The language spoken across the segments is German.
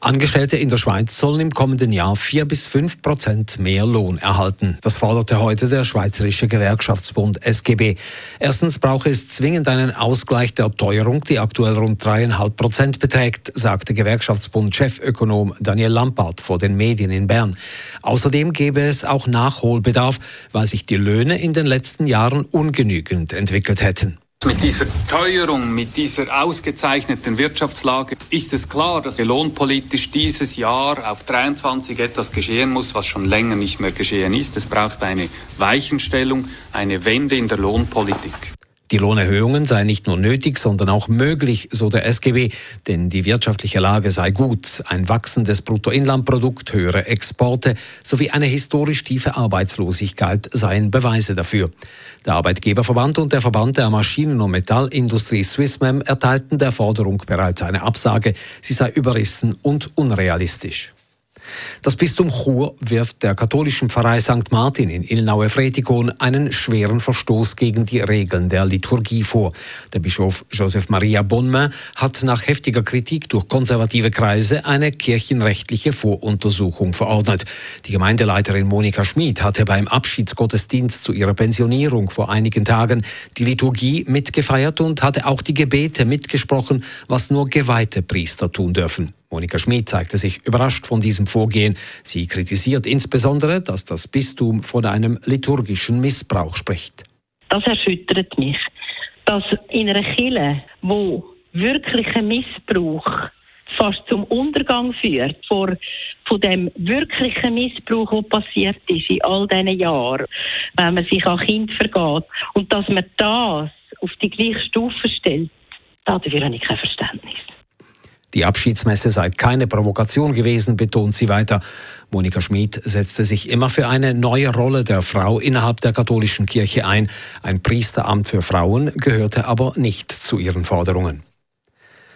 Angestellte in der Schweiz sollen im kommenden Jahr 4 bis 5 Prozent mehr Lohn erhalten. Das forderte heute der Schweizerische Gewerkschaftsbund SGB. Erstens brauche es zwingend einen Ausgleich der Teuerung, die aktuell rund 3,5 Prozent beträgt, sagte Gewerkschaftsbund-Chefökonom Daniel Lampard vor den Medien in Bern. Außerdem gebe es auch Nachholbedarf, weil sich die Löhne in den letzten Jahren ungenügend entwickelt hätten. Mit dieser Teuerung, mit dieser ausgezeichneten Wirtschaftslage ist es klar, dass lohnpolitisch dieses Jahr auf 23 etwas geschehen muss, was schon länger nicht mehr geschehen ist. Es braucht eine Weichenstellung, eine Wende in der Lohnpolitik. Die Lohnerhöhungen seien nicht nur nötig, sondern auch möglich, so der SGB, denn die wirtschaftliche Lage sei gut. Ein wachsendes Bruttoinlandprodukt, höhere Exporte sowie eine historisch tiefe Arbeitslosigkeit seien Beweise dafür. Der Arbeitgeberverband und der Verband der Maschinen- und Metallindustrie Swissmem erteilten der Forderung bereits eine Absage. Sie sei überrissen und unrealistisch. Das Bistum Chur wirft der katholischen Pfarrei St. Martin in Ilnaue-Fretikon einen schweren Verstoß gegen die Regeln der Liturgie vor. Der Bischof Joseph Maria Bonmain hat nach heftiger Kritik durch konservative Kreise eine kirchenrechtliche Voruntersuchung verordnet. Die Gemeindeleiterin Monika Schmid hatte beim Abschiedsgottesdienst zu ihrer Pensionierung vor einigen Tagen die Liturgie mitgefeiert und hatte auch die Gebete mitgesprochen, was nur geweihte Priester tun dürfen. Monika Schmid zeigte sich überrascht von diesem Vorgehen. Sie kritisiert insbesondere, dass das Bistum von einem liturgischen Missbrauch spricht. Das erschüttert mich, dass in einer Kirche, wo wirklicher Missbrauch fast zum Untergang führt, vor, von dem wirklichen Missbrauch, der passiert ist in all diesen Jahren, wenn man sich an Kind vergeht, und dass man das auf die gleiche Stufe stellt, dafür habe ich kein Verständnis. Die Abschiedsmesse sei keine Provokation gewesen, betont sie weiter. Monika Schmid setzte sich immer für eine neue Rolle der Frau innerhalb der katholischen Kirche ein. Ein Priesteramt für Frauen gehörte aber nicht zu ihren Forderungen.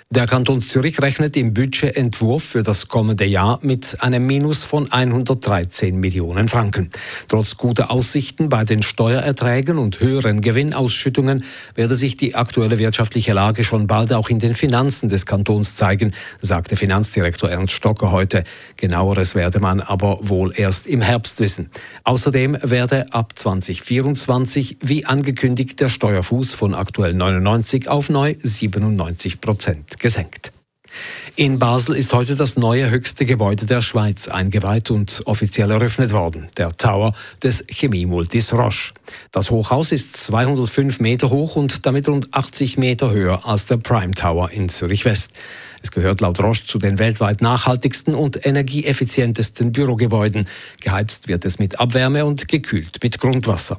Der Kanton Zürich rechnet im Budgetentwurf für das kommende Jahr mit einem Minus von 113 Millionen Franken. Trotz guter Aussichten bei den Steuererträgen und höheren Gewinnausschüttungen werde sich die aktuelle wirtschaftliche Lage schon bald auch in den Finanzen des Kantons zeigen, sagte Finanzdirektor Ernst Stocker heute. Genaueres werde man aber wohl erst im Herbst wissen. Außerdem werde ab 2024 wie angekündigt der Steuerfuß von aktuell 99 auf neu 97 Prozent gesenkt. In Basel ist heute das neue höchste Gebäude der Schweiz eingeweiht und offiziell eröffnet worden, der Tower des Chemiemultis Roche. Das Hochhaus ist 205 Meter hoch und damit rund 80 Meter höher als der Prime Tower in Zürich West. Es gehört laut Roche zu den weltweit nachhaltigsten und energieeffizientesten Bürogebäuden. Geheizt wird es mit Abwärme und gekühlt mit Grundwasser.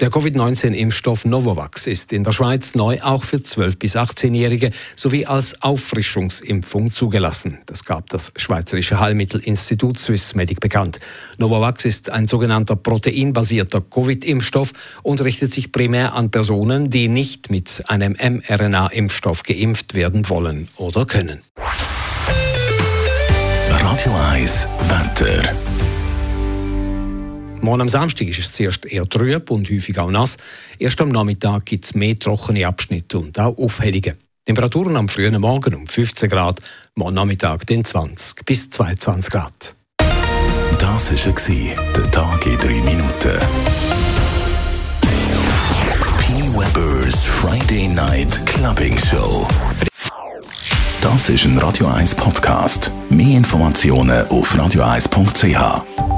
Der Covid-19-Impfstoff Novavax ist in der Schweiz neu auch für 12- bis 18-Jährige sowie als Auffrischungsimpfung zugelassen. Das gab das Schweizerische Heilmittelinstitut Swissmedic bekannt. Novavax ist ein sogenannter proteinbasierter Covid-Impfstoff und richtet sich primär an Personen, die nicht mit einem mRNA-Impfstoff geimpft werden wollen oder können. Radio 1 Wetter. Morgen am Samstag ist es zuerst eher trüb und häufig auch nass. Erst am Nachmittag gibt es mehr trockene Abschnitte und auch Aufhellungen. Temperaturen am frühen Morgen um 15 Grad, morgen Nachmittag den 20 bis 22 Grad. Das war der Tag in 3 Minuten. P. Weber's Friday Night Clubbing Show. Das ist ein Radio 1 Podcast. Mehr Informationen auf radio1.ch.